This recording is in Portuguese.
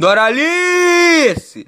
Doralice!